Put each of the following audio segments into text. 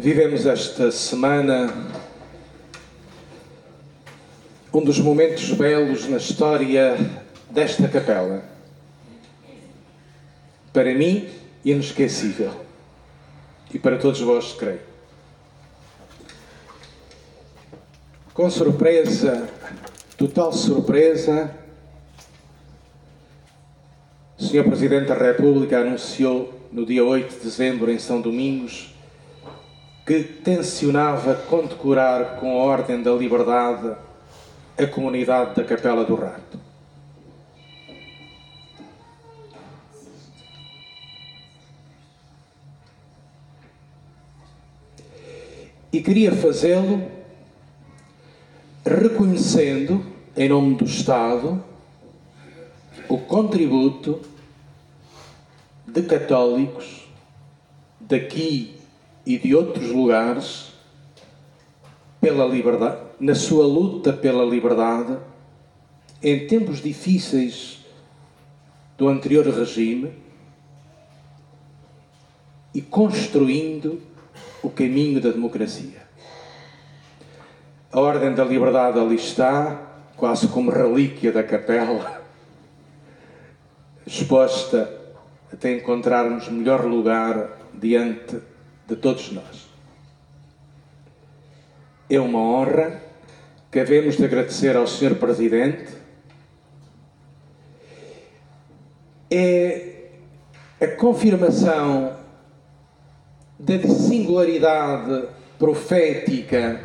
Vivemos esta semana um dos momentos belos na história desta capela. Para mim, inesquecível. E para todos vós, creio. Com surpresa, total surpresa, o Sr. Presidente da República anunciou no dia 8 de dezembro, em São Domingos, que tencionava condecorar com a Ordem da Liberdade a comunidade da Capela do Rato. E queria fazê-lo reconhecendo, em nome do Estado, o contributo de católicos daqui e de outros lugares pela liberdade, na sua luta pela liberdade, em tempos difíceis do anterior regime e construindo o caminho da democracia. A Ordem da Liberdade ali está, quase como relíquia da capela, exposta até encontrarmos melhor lugar diante de todos nós. É uma honra que havemos de agradecer ao Sr. Presidente. É a confirmação da singularidade profética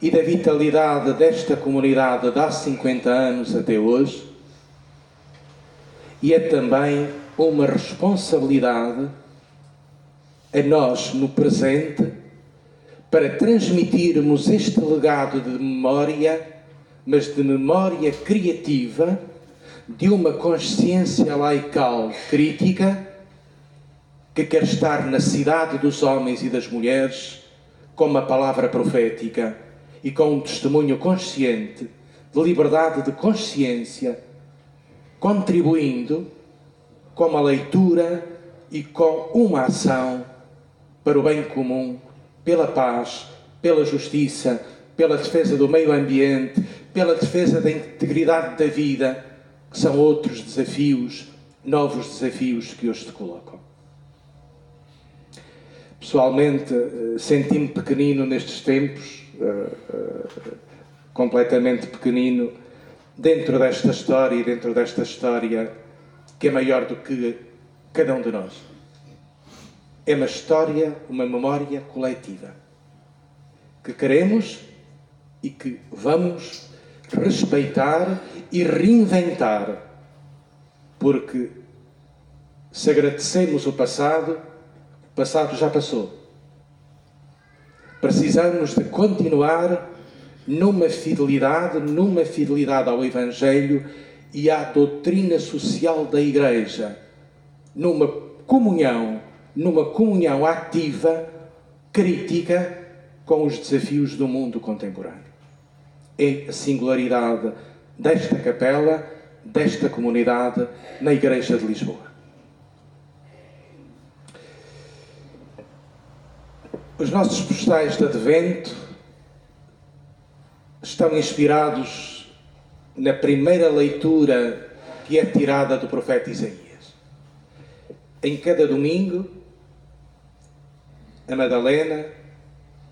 e da vitalidade desta comunidade de há 50 anos até hoje, e é também uma responsabilidade a nós no presente para transmitirmos este legado de memória, mas de memória criativa, de uma consciência laical crítica que quer estar na cidade dos homens e das mulheres com uma palavra profética e com um testemunho consciente de liberdade de consciência, contribuindo com uma leitura e com uma ação para o bem comum, pela paz, pela justiça, pela defesa do meio ambiente, pela defesa da integridade da vida, que são outros desafios, novos desafios que hoje te colocam. Pessoalmente, eh, senti-me pequenino nestes tempos, eh, eh, completamente pequenino, dentro desta história e dentro desta história que é maior do que cada um de nós é uma história, uma memória coletiva que queremos e que vamos respeitar e reinventar, porque se agradecemos o passado, o passado já passou. Precisamos de continuar numa fidelidade, numa fidelidade ao Evangelho e à doutrina social da Igreja, numa comunhão numa comunhão ativa, crítica com os desafios do mundo contemporâneo. É a singularidade desta capela, desta comunidade na Igreja de Lisboa. Os nossos postais de advento estão inspirados na primeira leitura que é tirada do profeta Isaías. Em cada domingo, a Madalena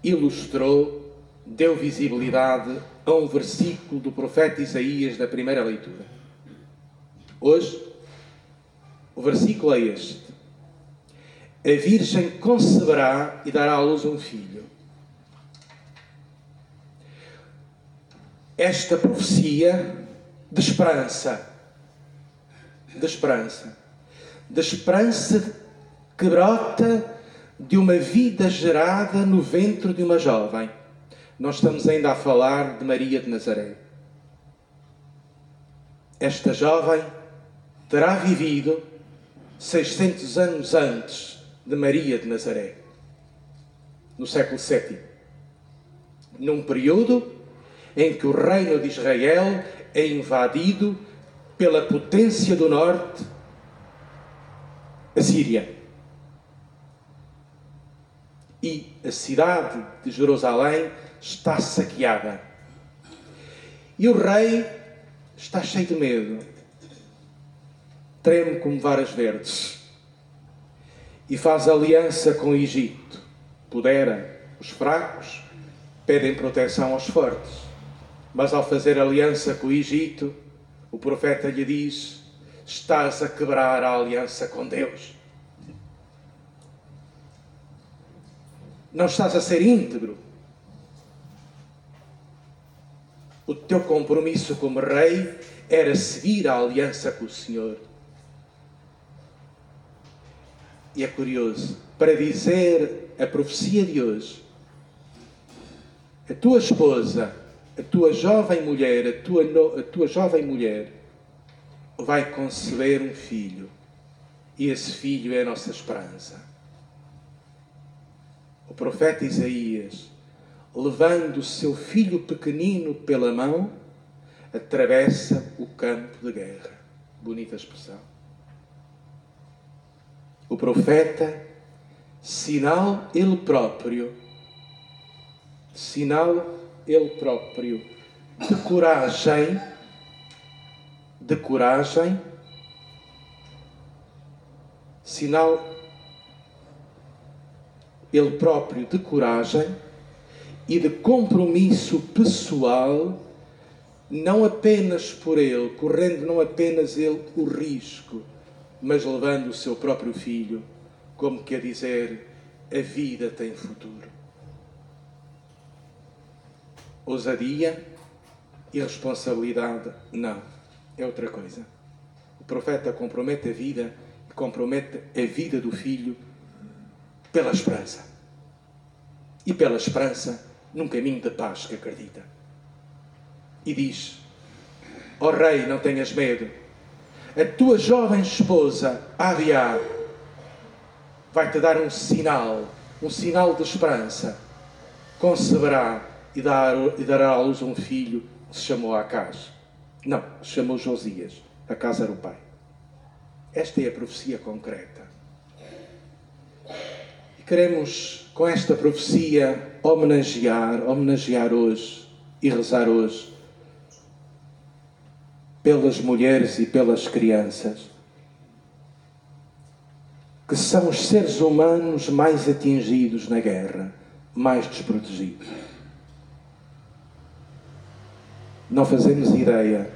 ilustrou, deu visibilidade a um versículo do profeta Isaías da primeira leitura. Hoje, o versículo é este: A Virgem conceberá e dará à luz um filho. Esta profecia de esperança, de esperança, de esperança que brota de uma vida gerada no ventre de uma jovem. Nós estamos ainda a falar de Maria de Nazaré. Esta jovem terá vivido 600 anos antes de Maria de Nazaré, no século VII, num período em que o reino de Israel é invadido pela potência do norte, a Síria e a cidade de Jerusalém está saqueada. E o rei está cheio de medo, treme como varas verdes e faz aliança com o Egito. Pudera, os fracos pedem proteção aos fortes, mas ao fazer aliança com o Egito, o profeta lhe diz: Estás a quebrar a aliança com Deus. Não estás a ser íntegro. O teu compromisso como rei era seguir a aliança com o Senhor. E é curioso, para dizer a profecia de hoje, a tua esposa, a tua jovem mulher, a tua, no, a tua jovem mulher, vai conceber um filho. E esse filho é a nossa esperança. O profeta Isaías, levando o seu filho pequenino pela mão, atravessa o campo de guerra. Bonita expressão. O profeta, sinal ele próprio, sinal ele próprio de coragem, de coragem, sinal ele próprio de coragem e de compromisso pessoal, não apenas por ele, correndo não apenas ele o risco, mas levando o seu próprio filho, como quer dizer, a vida tem futuro. Ousadia e responsabilidade, não, é outra coisa. O profeta compromete a vida compromete a vida do filho pela esperança. E pela esperança num caminho de paz que acredita. E diz: Ó oh, Rei, não tenhas medo. A tua jovem esposa, Abiá, vai-te dar um sinal, um sinal de esperança. Conceberá e, dar, dará à luz um filho que se chamou Acaz. Não, chamou Josias. Acaz era o pai. Esta é a profecia concreta. E queremos, com esta profecia, homenagear, homenagear hoje e rezar hoje pelas mulheres e pelas crianças, que são os seres humanos mais atingidos na guerra, mais desprotegidos. Não fazemos ideia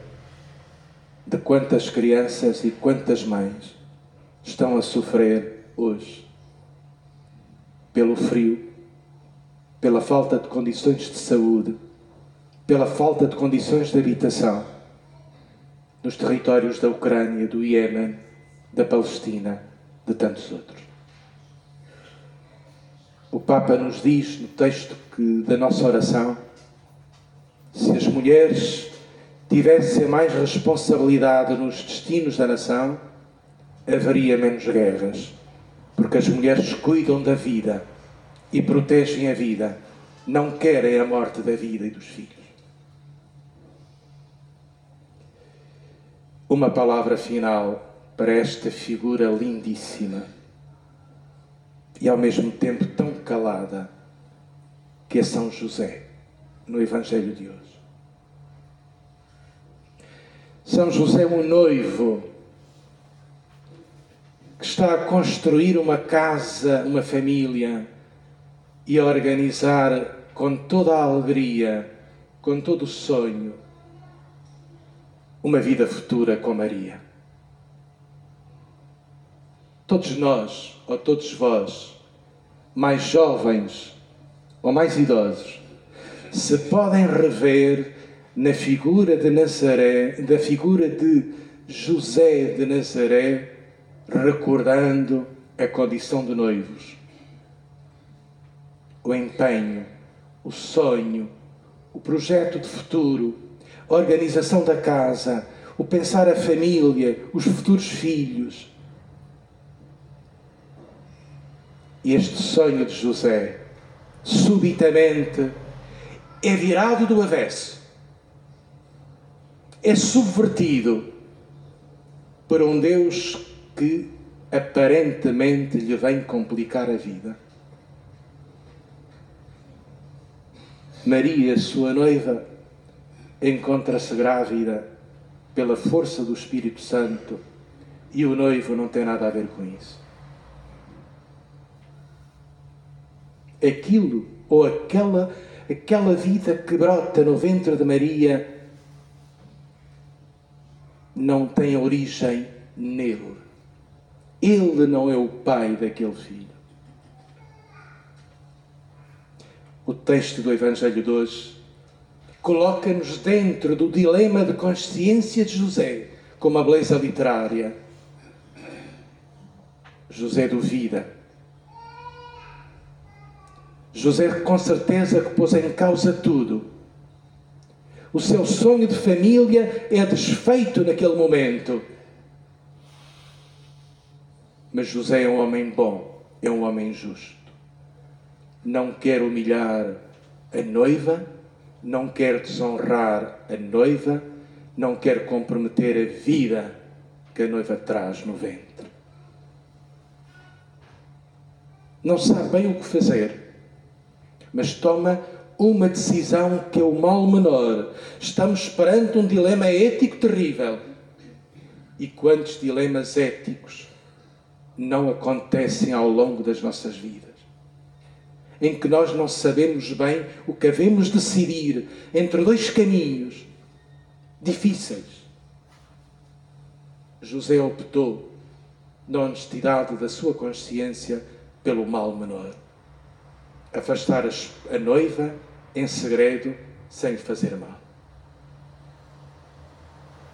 de quantas crianças e quantas mães estão a sofrer hoje pelo frio, pela falta de condições de saúde, pela falta de condições de habitação nos territórios da Ucrânia, do Iêmen, da Palestina, de tantos outros. O Papa nos diz no texto que, da nossa oração: se as mulheres tivessem mais responsabilidade nos destinos da nação, haveria menos guerras porque as mulheres cuidam da vida e protegem a vida, não querem a morte da vida e dos filhos. Uma palavra final para esta figura lindíssima e ao mesmo tempo tão calada que é São José no Evangelho de hoje. São José, um noivo que está a construir uma casa, uma família e a organizar com toda a alegria, com todo o sonho, uma vida futura com Maria. Todos nós, ou todos vós, mais jovens ou mais idosos, se podem rever na figura de Nazaré, da figura de José de Nazaré, recordando a condição de noivos, o empenho, o sonho, o projeto de futuro, a organização da casa, o pensar a família, os futuros filhos. Este sonho de José, subitamente, é virado do avesso, é subvertido por um Deus que aparentemente lhe vem complicar a vida. Maria, sua noiva, encontra-se grávida pela força do Espírito Santo e o noivo não tem nada a ver com isso. Aquilo ou aquela, aquela vida que brota no ventre de Maria não tem origem nele. Ele não é o pai daquele filho. O texto do Evangelho de hoje coloca-nos dentro do dilema de consciência de José, com uma beleza literária. José duvida. José, com certeza, que pôs em causa tudo. O seu sonho de família é desfeito naquele momento. Mas José é um homem bom, é um homem justo. Não quer humilhar a noiva, não quer desonrar a noiva, não quer comprometer a vida que a noiva traz no ventre. Não sabe bem o que fazer, mas toma uma decisão que é o mal menor. Estamos perante um dilema ético terrível. E quantos dilemas éticos não acontecem ao longo das nossas vidas? Em que nós não sabemos bem o que havemos decidir entre dois caminhos difíceis. José optou, na honestidade da sua consciência, pelo mal menor. Afastar a noiva em segredo, sem lhe fazer mal.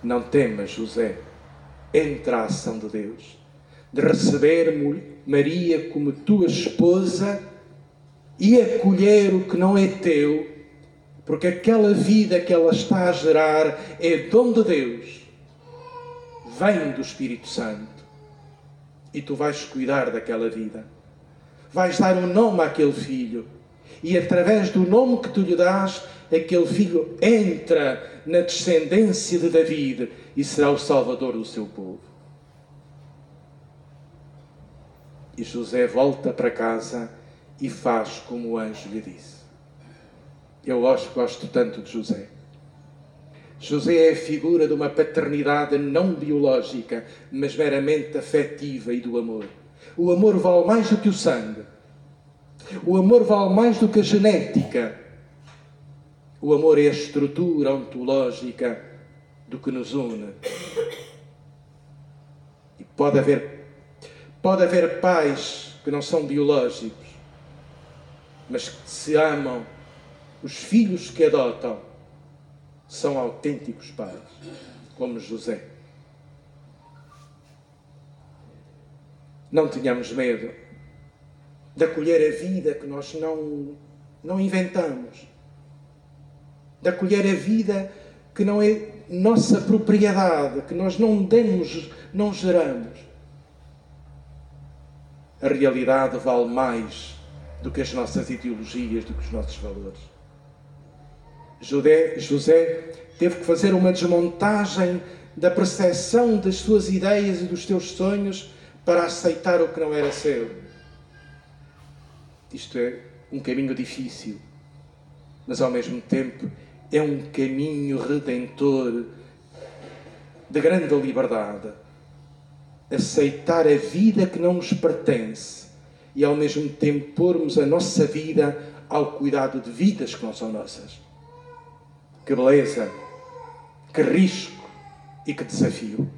Não temas, José, entra a ação de Deus de receber Maria como tua esposa e acolher o que não é teu, porque aquela vida que ela está a gerar é dom de Deus, vem do Espírito Santo e tu vais cuidar daquela vida, vais dar um nome àquele filho e através do nome que tu lhe dás, aquele filho entra na descendência de David e será o salvador do seu povo. E José volta para casa e faz como o anjo lhe disse. Eu gosto, gosto tanto de José. José é a figura de uma paternidade não biológica, mas meramente afetiva e do amor. O amor vale mais do que o sangue. O amor vale mais do que a genética. O amor é a estrutura ontológica do que nos une. E pode haver Pode haver pais que não são biológicos, mas que se amam. Os filhos que adotam são autênticos pais, como José. Não tenhamos medo de acolher a vida que nós não, não inventamos, de acolher a vida que não é nossa propriedade, que nós não demos, não geramos a realidade vale mais do que as nossas ideologias, do que os nossos valores. José, José teve que fazer uma desmontagem da percepção das suas ideias e dos seus sonhos para aceitar o que não era seu. Isto é um caminho difícil, mas ao mesmo tempo é um caminho redentor de grande liberdade aceitar a vida que não nos pertence e ao mesmo tempo pormos a nossa vida ao cuidado de vidas que não são nossas. Que beleza, que risco e que desafio.